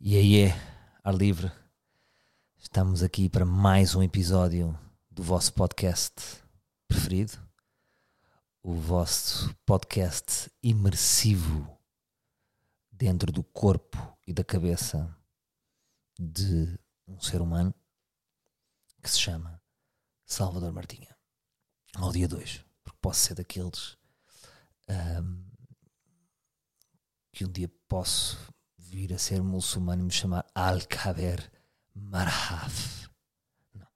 E aí é, ar livre. Estamos aqui para mais um episódio do vosso podcast preferido. O vosso podcast imersivo dentro do corpo e da cabeça de um ser humano que se chama Salvador Martinha. Ao dia 2, porque posso ser daqueles ahm, que um dia posso vir a ser muçulmano e me chamar Al-Kaber Marhaf. Não.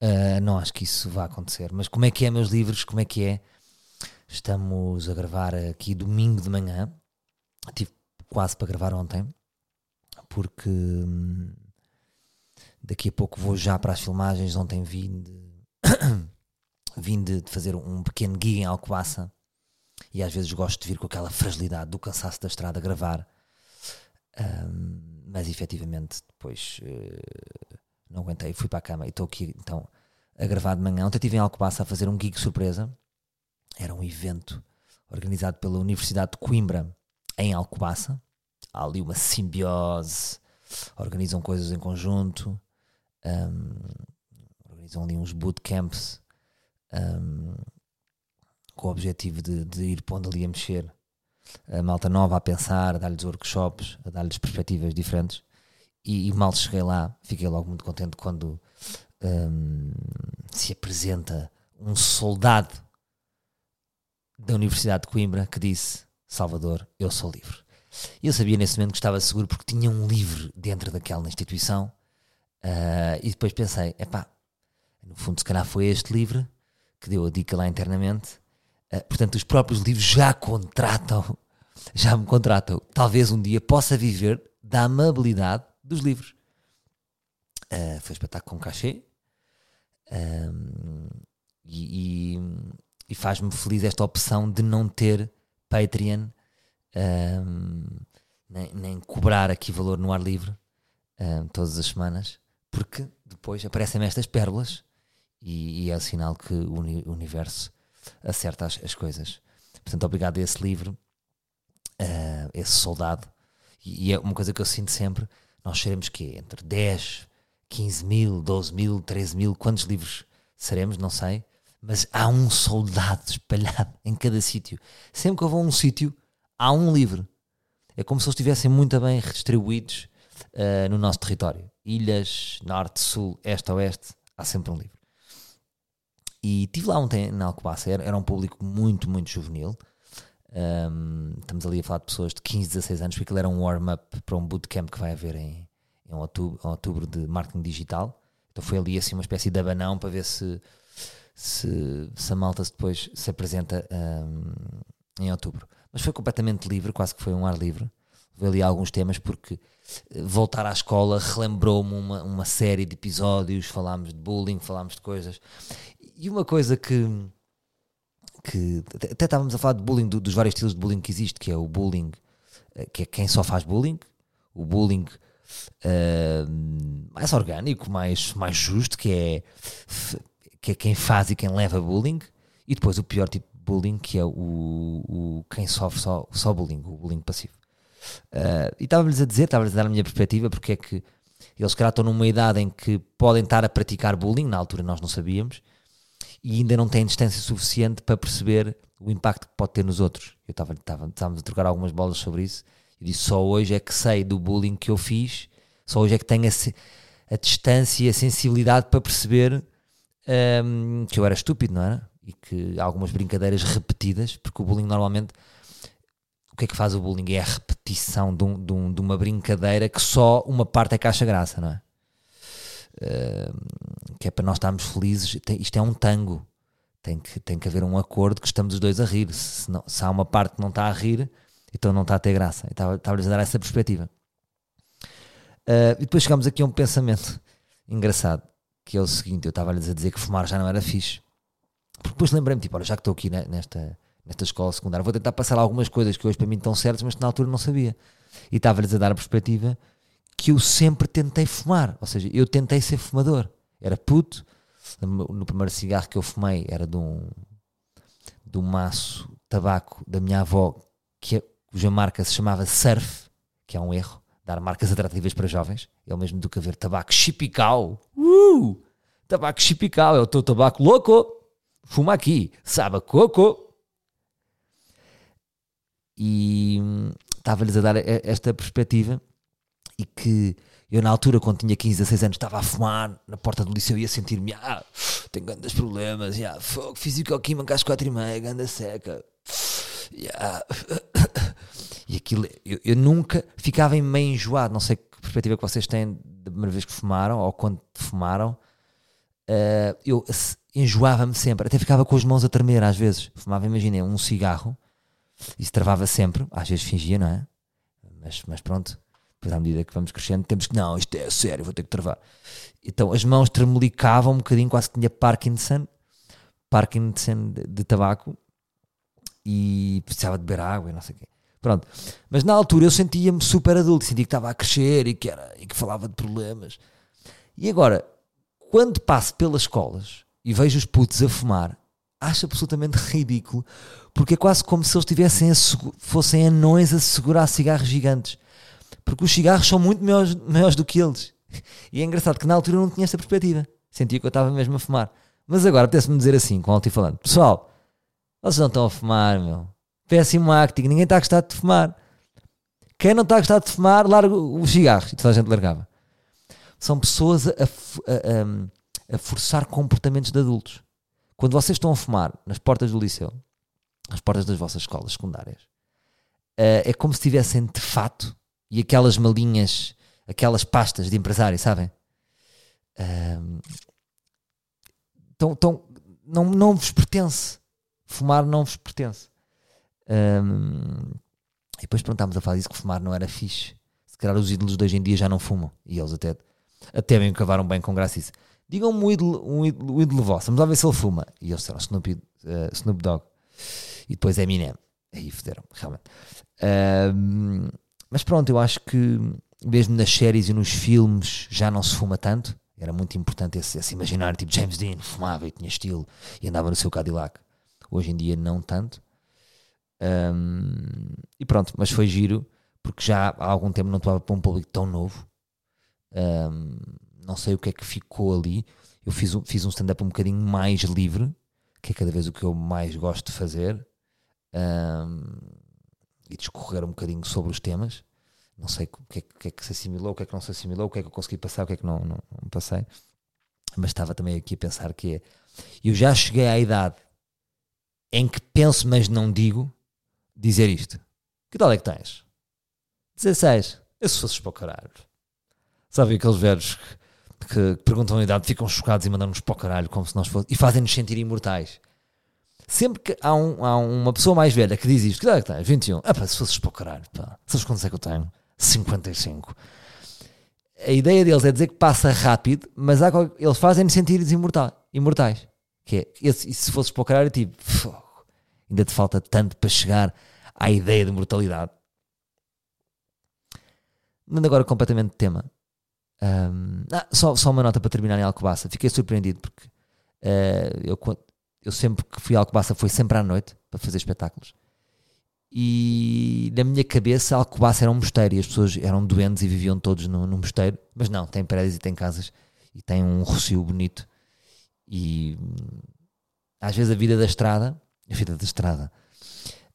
Ah, não acho que isso vá acontecer. Mas como é que é, meus livros? Como é que é? Estamos a gravar aqui domingo de manhã. Tive quase para gravar ontem, porque hum, daqui a pouco vou já para as filmagens. Ontem vim de, vim de fazer um pequeno gig em Alcobaça e às vezes gosto de vir com aquela fragilidade do cansaço da estrada a gravar. Ahm, mas efetivamente depois eh, não aguentei, fui para a cama e estou aqui então a gravar de manhã. Ontem estive em Alcobaça a fazer um gig surpresa. Era um evento organizado pela Universidade de Coimbra em Alcobaça. Há ali uma simbiose, organizam coisas em conjunto, ahm, organizam ali uns bootcamps ahm, com o objetivo de, de ir pondo ali a mexer a malta nova a pensar, a dar-lhes workshops, a dar-lhes perspectivas diferentes. E, e mal cheguei lá, fiquei logo muito contente quando hum, se apresenta um soldado da Universidade de Coimbra que disse: Salvador, eu sou livre. Eu sabia nesse momento que estava seguro porque tinha um livro dentro daquela instituição. ah, e depois pensei: epá, no fundo, se calhar foi este livro que deu a dica lá internamente. Ah, portanto, os próprios livros já contratam, já me contratam. Talvez um dia possa viver da amabilidade dos livros. Ah, foi um espetáculo com cachê. Ahm, e, e- e faz-me feliz esta opção de não ter Patreon, ahm, nem, nem cobrar aqui valor no ar livre ahm, todas as semanas, porque depois aparecem-me estas pérolas e, e é sinal que o universo acerta as, as coisas. Portanto, obrigado a esse livro, a esse soldado. E, e é uma coisa que eu sinto sempre: nós seremos que entre 10, 15 mil, 12 mil, 13 mil, quantos livros seremos, não sei. Mas há um soldado espalhado em cada sítio. Sempre que eu vou a um sítio, há um livro. É como se eles estivessem muito bem redistribuídos ah, no nosso território. Ilhas, norte, sul, este, oeste, há sempre um livro. E estive lá ontem na Alcobaça, era, um público muito, muito juvenil. Um, estamos ali a falar de pessoas de 15, 16 anos, porque aquilo era um warm-up para um bootcamp que vai haver em, em outubro, outubro de marketing digital. Então foi ali assim uma espécie de abanão para ver se, se, se a malta depois se apresenta um, em outubro. Mas foi completamente livre, quase que foi um ar livre. Houve ali alguns temas porque eh, voltar à escola relembrou-me uma, uma série de episódios, falámos de bullying, falámos de coisas. E uma coisa que, que até estávamos a falar de bullying, do- dos vários estilos de bullying que existe, que é o bullying, eh, que é quem só faz bullying, o bullying eh, mais orgânico, mais, mais justo, que é, que é quem faz e quem leva bullying, e depois o pior tipo de bullying, que é o, o quem sofre só, só bullying, o bullying passivo. Eh, e estava-lhes a dizer, estava-lhes a dar a minha perspectiva, porque é que eles, calhar, estão numa idade em que podem estar a praticar bullying, na altura nós não sabíamos, e ainda não têm distância suficiente para perceber o impacto que pode ter nos outros. Eu estava, estava, estávamos a trocar algumas bolas sobre isso e disse: só hoje é que sei do bullying que eu fiz, só hoje é que tenho a, a distância e a sensibilidade para perceber hum, que eu era estúpido, não era? E que algumas brincadeiras repetidas, porque o bullying normalmente. O que é que faz o bullying? É a repetição de, um- de um- de uma brincadeira que só uma parte é que acha graça, não é? Que é para nós estarmos felizes, isto é um tango. Tem que, tem que haver um acordo que estamos os dois a rir. Se, não- se há uma parte que não está a rir, então não está a ter graça. Estava- Estava-lhes a dar essa perspectiva. Ah, e depois chegamos aqui a um pensamento engraçado, que é o seguinte: eu estava-lhes a dizer que fumar já não era fixe. Porque depois lembrei-me, tipo, olha, já que estou aqui ne- nesta, nesta escola secundária, vou tentar passar algumas coisas que hoje para mim estão certas, mas que na altura não sabia. E estava-lhes a dar a perspectiva que eu sempre tentei fumar. Ou seja, eu tentei ser fumador. Era puto. No primeiro cigarro que eu fumei era de um, de um maço tabaco da minha avó, que é- cuja marca se chamava Surf, que é um erro, dar marcas atrativas para jovens. É o mesmo do que haver tabaco chipical. Uh! Tabaco chipical, é o teu tabaco louco. Fuma aqui, sabe coco. E hum, estava-lhes a dar esta perspectiva que eu na altura, quando tinha 15, 16 anos, estava a fumar na porta do liceu e ia sentir-me, ah, tenho grandes problemas, yeah, fogo, físico-química às 4 e meia, ganda seca. Yeah. E aquilo, eu, eu, nunca ficava meio enjoado, não sei que perspectiva que vocês têm da primeira vez que fumaram ou quando fumaram. Uh, eu enjoava-me sempre, até ficava com as mãos a tremer às vezes. Fumava, imaginei, um cigarro, isso travava sempre, às vezes fingia, não é? Mas, mas pronto, depois à medida que vamos crescendo, temos que, não, isto é sério, vou ter que travar. Então as mãos tremelicavam um bocadinho, quase que tinha Parkinson, Parkinson de, de tabaco, e precisava de beber água e não sei o quê. Pronto. Mas na altura eu sentia-me super adulto, sentia que estava a crescer e que, era, e que falava de problemas. E agora, quando passo pelas escolas e vejo os putos a fumar, acho absolutamente ridículo, porque é quase como se eles tivessem fossem anões a segurar cigarros gigantes. Porque os cigarros são muito maiores, maiores do que eles. E é engraçado que na altura eu não tinha essa perspectiva. Sentia que eu estava mesmo a fumar. Mas agora apetece-me dizer assim, com alto-falante: Pessoal, vocês não estão a fumar, meu. Péssimo acting, ninguém está a gostar de fumar. Quem não está a gostar de fumar, larga os cigarros. E toda a gente largava. São pessoas a, a, a, a forçar comportamentos de adultos. Quando vocês estão a fumar nas portas do liceu, nas portas das vossas escolas secundárias, uh, é como se tivessem de fato e aquelas malinhas, aquelas pastas de empresário, sabem? Uh, tão, tão, não, não vos pertence. Fumar não vos pertence. Um, e depois prontámos a falar disso que fumar não era fixe. Se calhar os ídolos de hoje em dia já não fumam. E eles até, até me cavaram bem com graça isso. Digam-me um ídolo, um ídolo, um ídolo vosso, vamos lá ver se ele fuma. E eles disseram Snoop, uh, Snoop Dogg. E depois Eminem. Aí fuderam, realmente. Um, mas pronto, eu acho que mesmo nas séries e nos filmes já não se fuma tanto. Era muito importante esse, esse tipo James Dean fumava e tinha estilo e andava no seu Cadillac. Hoje em dia não tanto. Um, e pronto, mas foi giro, porque já há algum tempo não estava para um público tão novo. Um, não sei o que é que ficou ali. Eu fiz, um, fiz um stand-up um bocadinho mais livre, que é cada vez o que eu mais gosto de fazer, e discorrer um bocadinho sobre os temas. Não sei o que, é, que, é, que se assimilou, o que é que não se assimilou, o que é que eu consegui passar, o que é que não, não, não passei. Mas estava também aqui a pensar que é. Eu já cheguei à idade em que penso, mas não digo, dizer isto. Que tal é que tens? 16. Eu se fosses para o caralho. Sabe aqueles velhos que, que, perguntam a idade, ficam chocados e mandam-nos para o caralho como se nós fossemos. E fazem-nos sentir imortais. Sempre que há, um, há, uma pessoa mais velha que diz isto, que idade é que tens? 21. Ah pá, se fosses para o caralho, pá. Sabes quantos é que eu tenho? 55. A ideia deles é dizer que passa rápido, mas há, eles fazem-nos sentir imortais. Que é, e se fosses para o caralho, tipo, ainda te falta tanto para chegar à ideia de mortalidade. Mando agora completamente de tema. Um, ah, só, só uma nota para terminar em Alcobaça. Fiquei surpreendido porque uh, eu, eu sempre que fui a Alcobaça foi sempre à noite para fazer espetáculos. E na minha cabeça Alcobaça era um mosteiro e as pessoas eram doentes e viviam todos no, no mosteiro. Mas não, tem prédios e tem casas e tem um rocio bonito. E às vezes a vida da estrada a vida da estrada,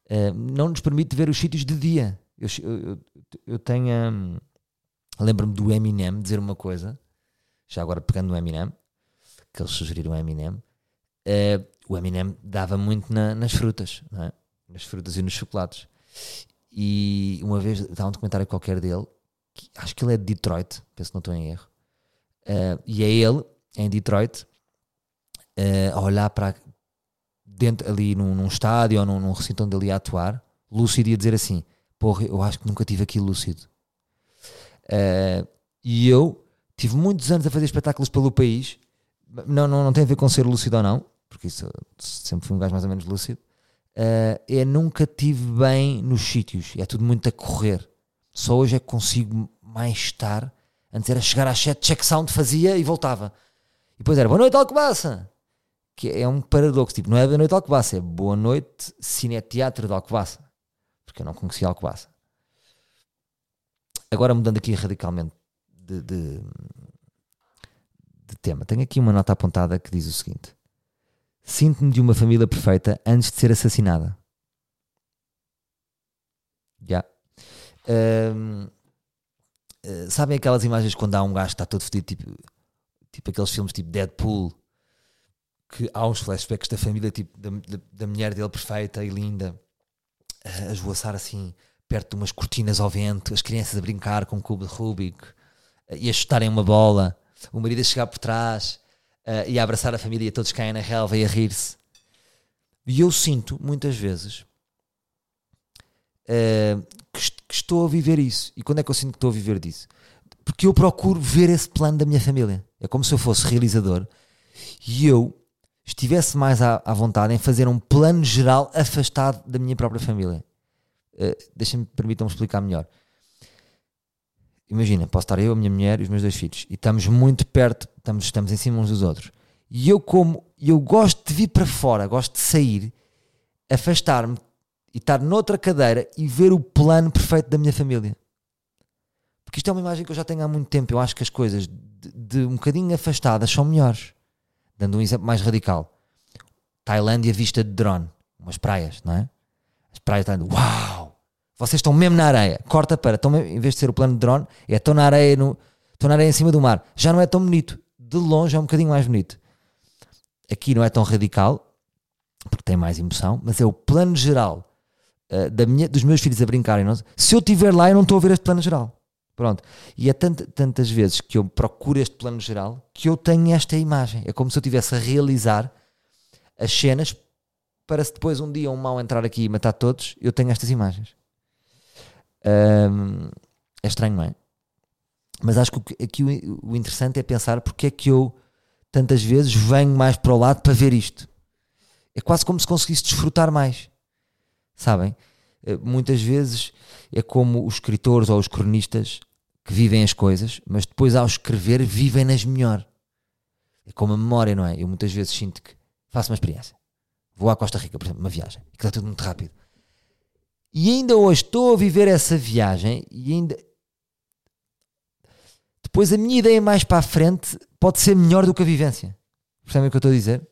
uh, não nos permite ver os sítios de dia. Eu, eu, eu tenho. Um, Lembro-me do Eminem dizer uma coisa, já agora pegando no Eminem, que eles sugeriram o Eminem. Uh, o Eminem dava muito na, nas frutas, é? nas frutas e nos chocolates. E uma vez estava um documentário qualquer dele, que, acho que ele é de Detroit, penso que não estou em erro. Uh, e é ele, em Detroit, uh, a olhar para, dentro, ali num, num estádio ou num, num, recinto onde ele ia atuar, lúcido ia dizer assim: Porra, eu acho que nunca tive aqui lúcido. Uh, e eu tive muitos anos a fazer espetáculos pelo país, não, não, não tem a ver com ser lúcido ou não, porque isso sempre fui um gajo mais ou menos lúcido. Uh, é nunca tive bem nos sítios, é tudo muito a correr. Só hoje é que consigo mais estar. Antes era chegar às 7, check sound, fazia e voltava. E depois era boa noite, Alcobaça que é um paradoxo, tipo, não é Boa Noite Alcobaça, é Boa Noite Cineteatro de Alcobaça, porque eu não conhecia Alcobaça. agora mudando aqui radicalmente de, de, de tema, tenho aqui uma nota apontada que diz o seguinte: Sinto-me de uma família perfeita antes de ser assassinada. Já. Yeah. Um, uh, sabem aquelas imagens quando há um gajo que está todo fedido, tipo, tipo aqueles filmes tipo Deadpool, que há uns flashbacks da família, tipo, da, da, da mulher dele perfeita e linda, a esvoaçar assim, perto de umas cortinas ao vento, as crianças a brincar com um cubo de Rubik e a chutarem uma bola, o marido a chegar por trás uh, e a abraçar a família e todos caem na relva e a rir-se. E eu sinto, muitas vezes, uh, que, que, estou a viver isso. E quando é que eu sinto que estou a viver disso? Porque eu procuro ver esse plano da minha família. É como se eu fosse realizador e eu estivesse mais à, à vontade em fazer um plano geral afastado da minha própria família. Uh, Deixem-me, permitam-me explicar melhor. Imagina, posso estar eu, a minha mulher e os meus dois filhos e estamos muito perto, estamos, estamos em cima uns dos outros. E eu, como eu gosto de vir para fora, gosto de sair, afastar-me e estar noutra cadeira e ver o plano perfeito da minha família. Porque isto é uma imagem que eu já tenho há muito tempo. Eu acho que as coisas de, de um bocadinho afastadas são melhores. Dando um exemplo mais radical. Tailândia vista de drone. Umas praias, não é? As praias estão. Uau! Vocês estão mesmo na areia. Corta para. Estão mesmo, em vez de ser o plano de drone, é estão na areia, no, estão na areia em cima do mar. Já não é tão bonito. De longe é um bocadinho mais bonito. Aqui não é tão radical, porque tem mais emoção, mas é o plano geral uh, da minha, dos meus filhos a brincarem. Não? Se eu estiver lá, eu não estou a ver este plano geral. Pronto. E é tant, tantas vezes que eu procuro este plano geral que eu tenho esta imagem. É como se eu estivesse a realizar as cenas para se depois um dia um mal entrar aqui e matar todos, eu tenho estas imagens. Um, é estranho, não é? Mas acho que aqui o, interessante é pensar porque é que eu tantas vezes venho mais para o lado para ver isto. É quase como se conseguisse desfrutar mais. Sabem? Eh, muitas vezes é como os escritores ou os cronistas que vivem as coisas, mas depois ao escrever vivem-nas melhor. É como a memória, não é? Eu muitas vezes sinto que faço uma experiência. Vou à Costa Rica, por exemplo, uma viagem, que está tudo muito rápido. E ainda hoje estou a viver essa viagem e ainda. Depois a minha ideia mais para a frente pode ser melhor do que a vivência. Percebem o que eu estou a dizer?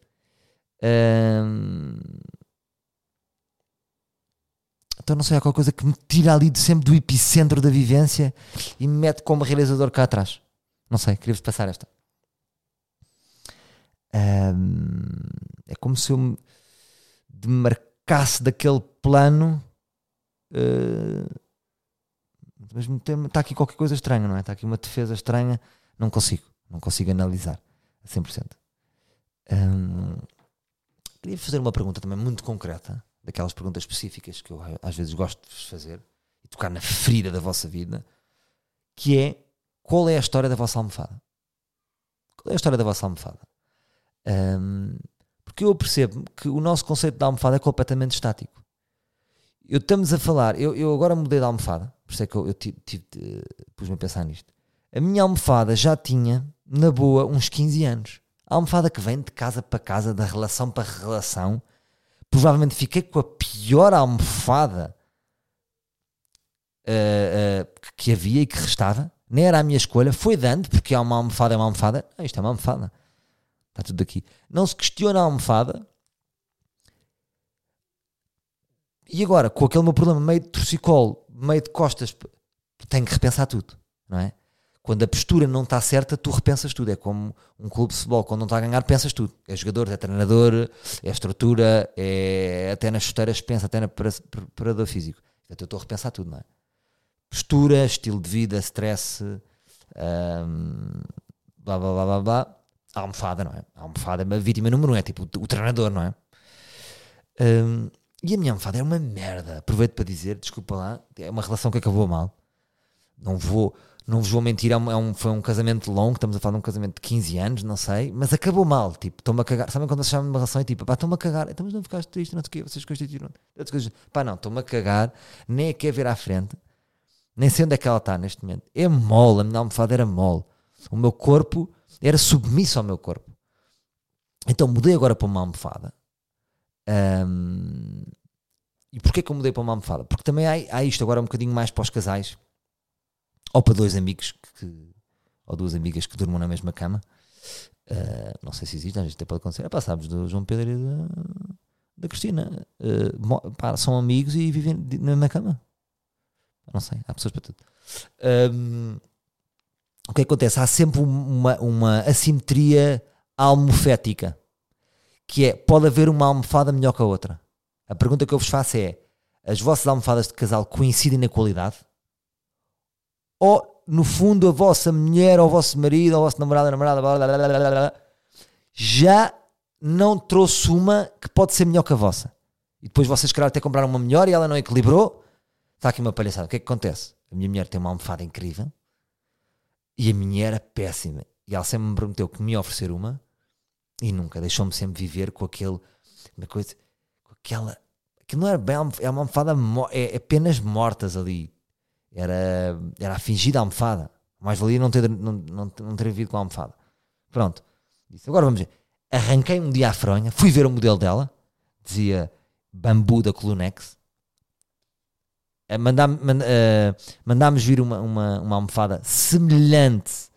Então não sei, há qualquer coisa que me tira ali de sempre do epicentro da vivência e me mete como realizador cá atrás. Não sei, queria-vos passar esta. É como se eu me demarcasse daquele plano. Uh, mas está aqui qualquer coisa estranha, não é? Está aqui uma defesa estranha. Não consigo, não consigo analisar a 100%. Um, queria fazer uma pergunta também muito concreta daquelas perguntas específicas que eu às vezes gosto de fazer e tocar na ferida da vossa vida, que é qual é a história da vossa almofada? Qual é a história da vossa almofada? Um, porque eu percebo que o nosso conceito de almofada é completamente estático. Eu estamos a falar, eu, eu agora mudei de almofada, por isso é que eu, eu tive, tive, pus-me a pensar nisto. A minha almofada já tinha, na boa, uns 15 anos. A almofada que vem de casa para casa, da relação para relação, provavelmente fiquei com a pior almofada uh, uh, que havia e que restava. Nem era a minha escolha, foi dando, porque é uma almofada, é uma almofada. Não, isto é uma almofada. Está tudo aqui. Não se questiona a almofada. E agora, com aquele meu problema meio de torcicolo, meio de costas, tenho que repensar tudo, não é? Quando a postura não está certa, tu repensas tudo. É como um clube de futebol, quando não está a ganhar, pensas tudo. É jogador, é treinador, é estrutura, é até nas chuteiras, pensa, até na preparador físico. Portanto, eu estou a repensar tudo, não é? Postura, estilo de vida, stress, um, blá blá blá blá blá. A almofada, não é? A almofada é uma vítima número um, é tipo o, treinador, não é? Um, e a minha almofada é uma merda. Aproveito para dizer, desculpa lá, é uma relação que acabou mal. Não vou não vos vou mentir, é um, é um, foi um casamento longo, estamos a falar de um casamento de 15 anos, não sei, mas acabou mal, tipo, estou-me a cagar. Sabem quando chamam de uma relação e tipo, pá, estou-me a cagar, então mas não ficaste triste, não sei o quê, vocês constituíram. Pá, não, estou-me a cagar, nem a quer ver à frente, nem sei onde é que ela está neste momento. É mole, a minha almofada era mole. O meu corpo era submisso ao meu corpo. Então mudei agora para uma almofada. Um, e porquê que eu mudei para uma almofada? Porque também há, há isto agora um bocadinho mais para os casais ou para dois amigos que, que, ou duas amigas que durmam na mesma cama. Uh, não sei se existe, às até pode acontecer. É, pá, sabes, do João Pedro e da, da Cristina. Uh, pá, são amigos e vivem na mesma cama. Não sei, há pessoas para tudo. Um, o que acontece? Há sempre uma, uma assimetria almofética. Que é, pode haver uma almofada melhor que a outra. A pergunta que eu vos faço é: as vossas almofadas de casal coincidem na qualidade? Ou, no fundo, a vossa mulher, ou o vosso marido, ou o vosso namorado, namorada, blá, blá, blá, blá, blá, já não trouxe uma que pode ser melhor que a vossa? E depois vocês, calhar, até compraram uma melhor e ela não equilibrou? Está aqui uma palhaçada. O que é que acontece? A minha mulher tem uma almofada incrível e a minha era péssima. E ela sempre me prometeu que me ia oferecer uma e nunca. Deixou-me sempre viver com aquele. Uma coisa aquela. Aquilo não era bem. É uma almofada. É, é penas mortas ali. Era, era a fingida almofada. Mais valia não ter, não, não, não ter vindo com a almofada. Pronto. Agora vamos ver. Arranquei um dia a fronha, fui ver o modelo dela, dizia bambu da Colunex. Eh, mandámos, uh, mandámos vir uma, uma, uma almofada semelhante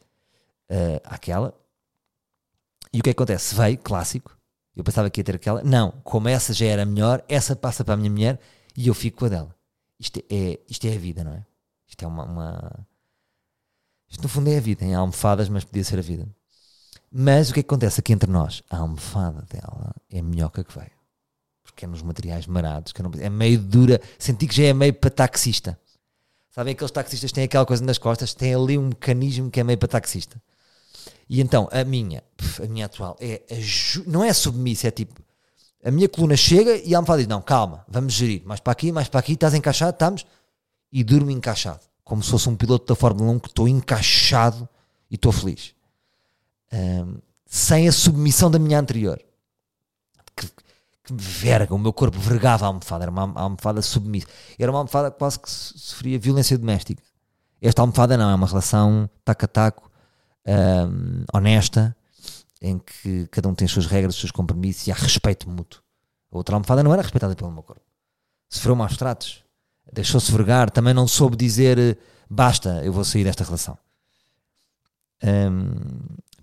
uh, àquela. E o que, é que acontece? Veio, clássico, eu pensava que ia ter aquela. Não, como essa já era melhor, essa passa para a minha mulher e eu fico com a dela. Isto é, isto é a vida, não é? Isto é uma, uma... Isto no fundo é a vida, em almofadas, mas podia ser a vida. Mas o que é acontece aqui entre nós? A almofada dela é melhor que a que veio. Porque é nos materiais marados, que não... é meio dura. Senti que já é meio para taxista. Sabem aqueles taxistas têm aquela coisa nas costas? Tem ali um mecanismo que é meio para taxista. E então, a minha, a minha atual, é não é submissa, é tipo, a minha coluna chega e a almofada diz, não, calma, vamos gerir, mais para aqui, mais para aqui, estás encaixado, estamos, e durmo encaixado, como se fosse um piloto da Fórmula 1 que estou encaixado e estou feliz. Um, sem a submissão da minha anterior. Que, que verga, o meu corpo vergava a almofada, era uma almofada submissa. Era uma almofada quase que sofria violência doméstica. Esta almofada não, é uma relação taco a taco, um, honesta, em que cada um tem as suas regras, os seus compromissos e há respeito mútuo. A outra almofada não era respeitada pelo meu corpo. Sofreu maus tratos, deixou-se vergar, também não soube dizer eh, basta, eu vou sair desta relação. Um,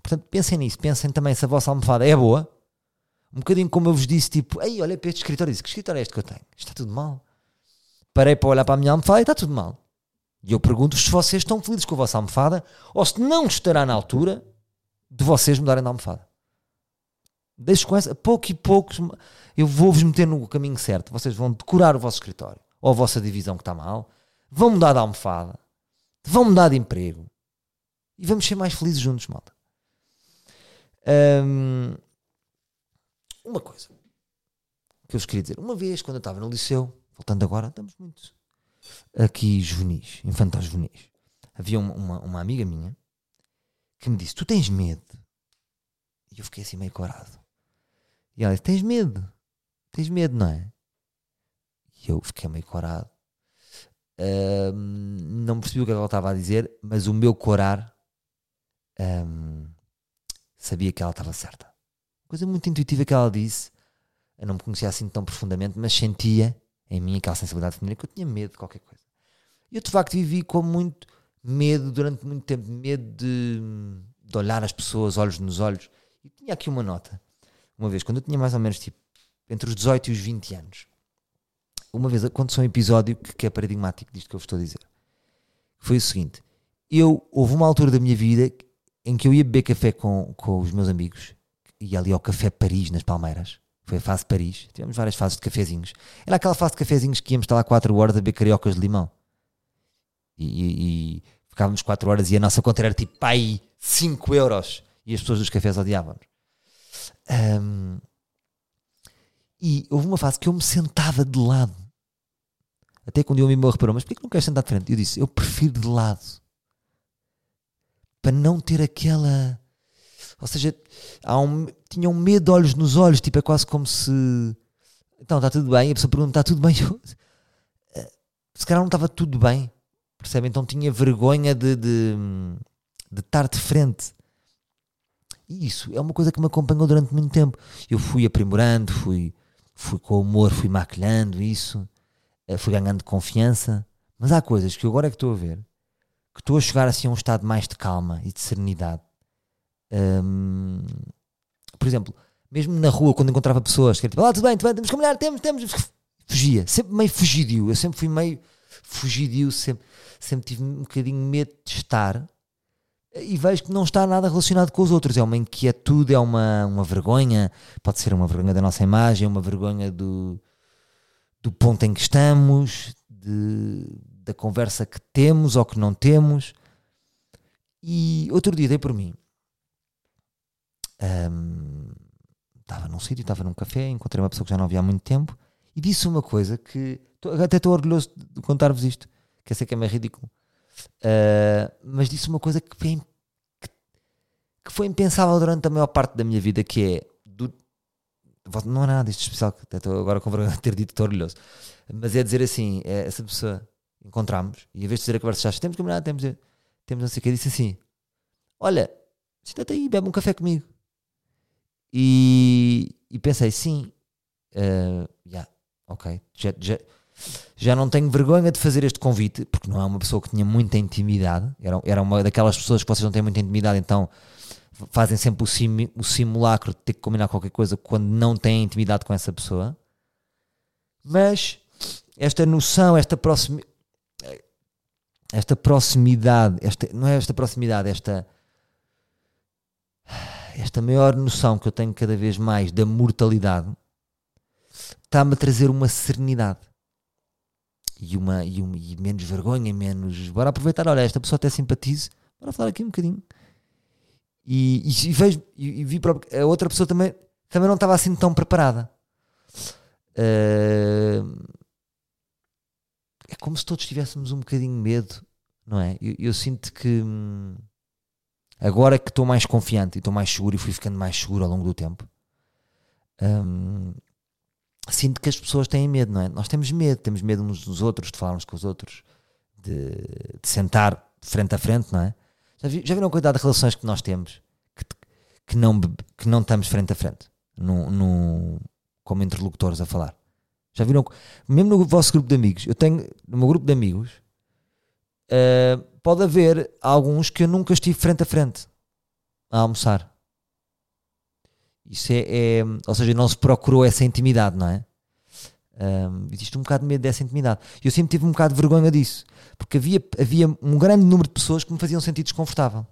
portanto, pensem nisso, pensem também se a vossa almofada é boa. Um bocadinho como eu vos disse, tipo, ei, olha para este escritório e disse, que escritório é este que eu tenho? Está tudo mal. Parei para olhar para a minha almofada e está tudo mal. E eu pergunto se vocês estão felizes com a vossa almofada ou se não estará na altura de vocês mudarem de almofada. Deixo com essa, pouco e pouco, eu vou-vos meter no caminho certo. Vocês vão decorar o vosso escritório ou a vossa divisão que está mal, vão mudar de almofada, vão mudar de emprego e vamos ser mais felizes juntos, malta. Um, uma coisa que eu vos queria dizer, uma vez quando eu estava no liceu, voltando agora, estamos muito aqui juvenis, infantis juvenis. Havia uma, uma, uma, amiga minha que me disse: Tu tens medo? E eu fiquei assim meio corado. E ela disse: Tens medo? Tens medo, não é? E eu fiquei meio corado. Um, não percebi o que ela estava a dizer, mas o meu corar um, sabia que ela estava certa. Coisa muito intuitiva que ela disse. Eu não me conhecia assim tão profundamente, mas sentia em mim aquela sensibilidade feminina que eu tinha medo de qualquer coisa. E eu de facto vivi com muito medo durante muito tempo, medo de, de olhar as pessoas olhos nos olhos. E tinha aqui uma nota, uma vez, quando eu tinha mais ou menos tipo entre os 18 e os 20 anos, uma vez aconteceu um episódio que, que é paradigmático disto que eu vos estou a dizer. Foi o seguinte: eu houve uma altura da minha vida em que eu ia beber café com, com os meus amigos, ia ali ao Café Paris, nas Palmeiras, foi a fase Paris. Tivemos várias fases de cafezinhos. Era aquela fase de cafezinhos que íamos estar lá 4 horas a beber cariocas de limão. E, e, ficávamos 4 horas e a nossa conta era tipo pai 5 euros. E as pessoas dos cafés odiavam-nos. Um, e houve uma fase que eu me sentava de lado. Até quando um dia o me reparou, mas porquê que não queres sentar de frente? Eu disse, eu prefiro de lado. Para não ter aquela ou seja, um, tinham medo de olhos nos olhos, tipo, é quase como se. Então, está tudo bem? E a pessoa pergunta: está tudo bem? Eu, se calhar não estava tudo bem, percebe? Então tinha vergonha de, de, de estar de frente. E isso é uma coisa que me acompanhou durante muito tempo. Eu fui aprimorando, fui, fui com humor, fui maquilhando isso, eh, fui ganhando confiança. Mas há coisas que agora é que estou a ver que estou a chegar assim a um estado mais de calma e de serenidade. Um, por exemplo, mesmo na rua, quando encontrava pessoas que era tipo, ah, tudo bem, tudo bem, temos que combinar, temos, temos, fugia, sempre meio fugidio, eu sempre fui meio fugidio, sempre, sempre tive um bocadinho medo de estar e vejo que não está nada relacionado com os outros. É uma inquietude, é uma, uma vergonha, pode ser uma vergonha da nossa imagem, uma vergonha do, do ponto em que estamos, de, da conversa que temos ou que não temos. E outro dia dei por mim. Um, estava num sítio, estava num café, encontrei uma pessoa que já não havia há muito tempo e disse uma coisa que até estou orgulhoso de contar-vos isto, que eu sei que é meio ridículo. Uh, mas disse uma coisa que foi, que foi impensável durante a maior parte da minha vida, que é do, não é nada disto especial, até estou agora com vergonha de ter dito estou orgulhoso, mas é dizer assim, é, essa pessoa encontramos e em vez de dizer a conversa já temos que combinar, temos, temos não sei o que, disse assim, olha, senta aí, bebe um café comigo. E, e pensei, sim, uh, yeah, ok, já, já, já não tenho vergonha de fazer este convite, porque não é uma pessoa que tinha muita intimidade, era, era uma daquelas pessoas que vocês não têm muita intimidade, então fazem sempre o, sim, o simulacro de ter que combinar qualquer coisa quando não têm intimidade com essa pessoa. Mas esta noção, esta proximidade, esta proximidade, esta, não é esta proximidade, esta esta maior noção que eu tenho cada vez mais da mortalidade está-me a trazer uma serenidade e, uma, e, um, e menos vergonha, menos. Bora aproveitar, olha, esta pessoa até simpatize, bora falar aqui um bocadinho. E, e, e vejo, e, vi a outra pessoa também, também não estava assim tão preparada. Uh, é como se todos tivéssemos um bocadinho medo, não é? Eu, eu sinto que. Hum, Agora que estou mais confiante e estou mais seguro e fui ficando mais seguro ao longo do tempo, hum, sinto que as pessoas têm medo, não é? Nós temos medo, temos medo uns dos outros, de falarmos com os outros, de, de sentar frente a frente, não é? Já, vi, já viram a quantidade de relações que nós temos que, que, não, que não estamos frente a frente, no, no, como interlocutores a falar? Já viram? Mesmo no vosso grupo de amigos, eu tenho, no meu grupo de amigos, uh, pode haver alguns que eu nunca estive frente a frente a almoçar. Isso é, é ou seja, não se procurou essa intimidade, não é? Um, existe um bocado de medo dessa intimidade. Eu sempre tive um bocado de vergonha disso, porque havia, havia um grande número de pessoas que me faziam sentir desconfortável.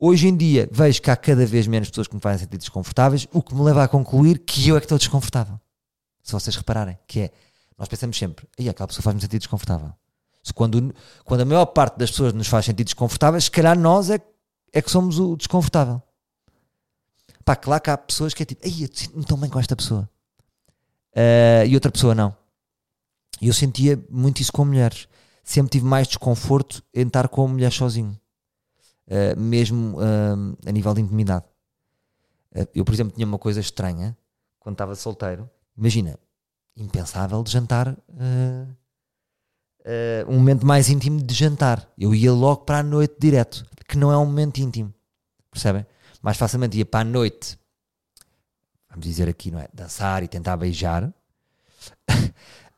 Hoje em dia vejo que há cada vez menos pessoas que me fazem sentir desconfortáveis, o que me leva a concluir que eu é que estou desconfortável. Se vocês repararem, que é, nós pensamos sempre, e aquela pessoa faz-me sentir desconfortável. Quando, quando a maior parte das pessoas nos faz sentir desconfortáveis, se calhar nós é, é que somos o desconfortável. Pá, claro que há pessoas que é tipo, ei, eu sinto-me tão bem com esta pessoa. Uh, e outra pessoa não. E eu sentia muito isso com mulheres. Sempre tive mais desconforto em estar com a mulher sozinho. Uh, mesmo uh, a nível de intimidade. eu, por exemplo, tinha uma coisa estranha quando estava solteiro. Imagina, impensável de jantar um momento mais íntimo de jantar. Eu ia logo para a noite direto, que não é um momento íntimo. Percebem? Mais facilmente ia para a noite, vamos dizer aqui, não é? Dançar e tentar beijar. uh,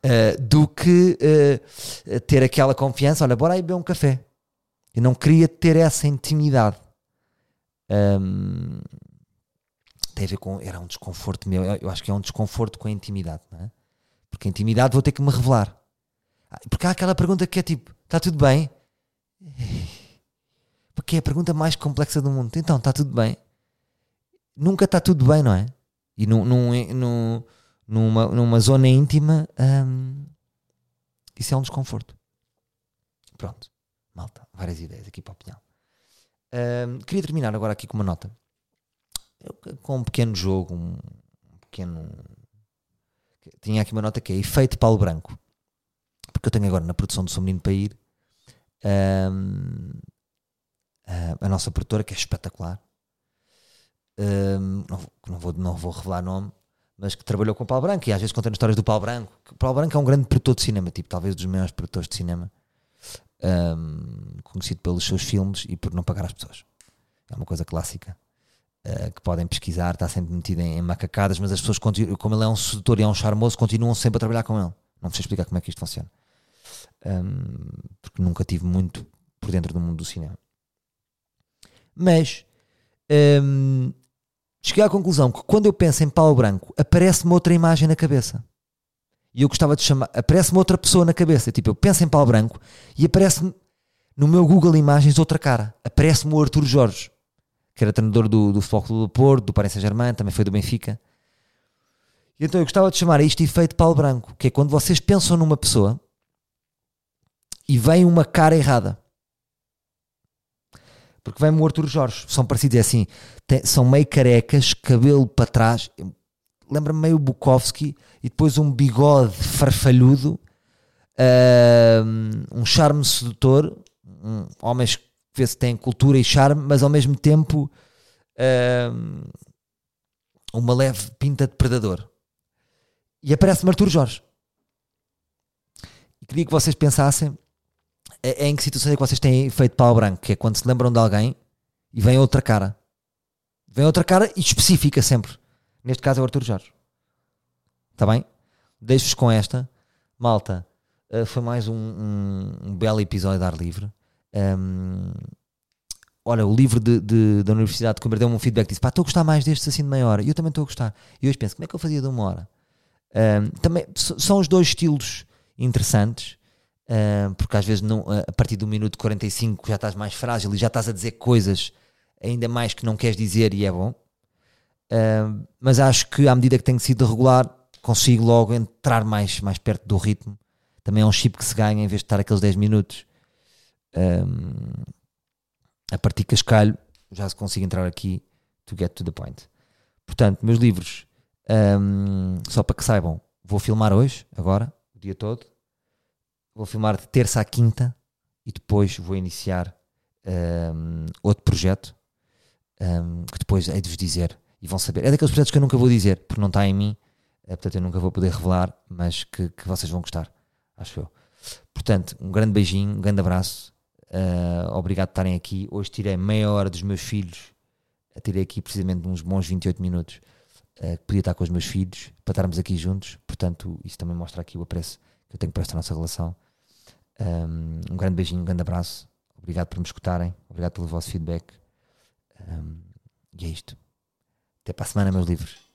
do que uh, ter aquela confiança, olha, bora aí beber um café. Eu não queria ter essa intimidade. Um, tem a ver com. Era um desconforto meu. Eu, eu acho que é um desconforto com a intimidade, não é? Porque a intimidade vou ter que me revelar. Porque há aquela pergunta que é tipo: está tudo bem? Porque é a pergunta mais complexa do mundo. Então, está tudo bem? Nunca está tudo bem, não é? E num, num, num, numa, numa zona íntima, hum, isso é um desconforto. Pronto, malta, várias ideias aqui para a opinião. Hum, queria terminar agora aqui com uma nota. Com um pequeno jogo, um pequeno. Tinha aqui uma nota que é efeito Paulo Branco porque eu tenho agora na produção do Sou Menino para ir um, a, a nossa produtora, que é espetacular, um, não, não, vou, não vou revelar nome, mas que trabalhou com o Paulo Branco e às vezes contando histórias do Paulo Branco. O Paulo Branco é um grande produtor de cinema, tipo, talvez dos maiores produtores de cinema, um, conhecido pelos seus filmes e por não pagar as pessoas. É uma coisa clássica. Uh, que podem pesquisar, está sempre metido em, em, macacadas, mas as pessoas, como ele é um sedutor e é um charmoso, continuam sempre a trabalhar com ele. Não sei explicar como é que isto funciona um, porque nunca tive muito por dentro do mundo do cinema. Mas hum, cheguei à conclusão que quando eu penso em Paulo Branco, aparece-me outra imagem na cabeça. E eu gostava de chamar, aparece-me outra pessoa na cabeça. Tipo, eu penso em Paulo Branco e aparece-me no meu Google Imagens outra cara. Aparece-me o Arthur Jorge, que era treinador do, do Futebol Clube do Porto, do Paris Saint-Germain, também foi do Benfica. E então eu gostava de chamar a isto efeito Paulo Branco, que é quando vocês pensam numa pessoa e vem uma cara errada. Porque vem-me o Arthur Jorge, são parecidos, é assim, tem, são meio carecas, cabelo para trás, lembra-me meio Bukowski, e depois um bigode farfalhudo, uh, um charme sedutor, um, homens que vê-se têm cultura e charme, mas ao mesmo tempo uh, uma leve pinta de predador. E aparece-me Arthur Jorge. E queria que vocês pensassem é, é em que situações é que vocês têm feito pau branco, que é quando se lembram de alguém e vem outra cara. Vem outra cara e específica sempre. Neste caso é o Arthur Jorge. Está bem? Deixo-vos com esta. Malta, uh, foi mais um, um, um, belo episódio de ar livre. Um, olha, o livro de, de, da Universidade de Coimbra deu-me um feedback disse: pá, estou a gostar mais destes assim de meia hora. E eu também estou a gostar. E hoje penso: como é que eu fazia de uma hora? Um, também são os dois estilos interessantes. Uh, porque às vezes não, a partir do minuto 45 já estás mais frágil e já estás a dizer coisas ainda mais que não queres dizer e é bom. Uh, mas acho que à medida que tenho sido regular, consigo logo entrar mais, mais perto do ritmo. Também é um chip que se ganha em vez de estar aqueles 10 minutos. Um, a partir cascalho, já se consigo entrar aqui to get to the point. Portanto, meus livros, um, só para que saibam, vou filmar hoje, agora, o dia todo vou filmar de terça à quinta e depois vou iniciar um, outro projeto um, que depois hei de vos dizer e vão saber. É daqueles projetos que eu nunca vou dizer porque não está em mim, é, portanto eu nunca vou poder revelar, mas que, que, vocês vão gostar, acho eu. Portanto, um grande beijinho, um grande abraço, uh, obrigado por estarem aqui. Hoje tirei meia hora dos meus filhos, tirei aqui precisamente uns bons 28 minutos uh, que podia estar com os meus filhos para estarmos aqui juntos, portanto, isso também mostra aqui o apreço que eu tenho para esta nossa relação. Um, um grande beijinho, um grande abraço. Obrigado por me escutarem. Obrigado pelo vosso feedback. Um, e é isto. Até para a semana, meus livros.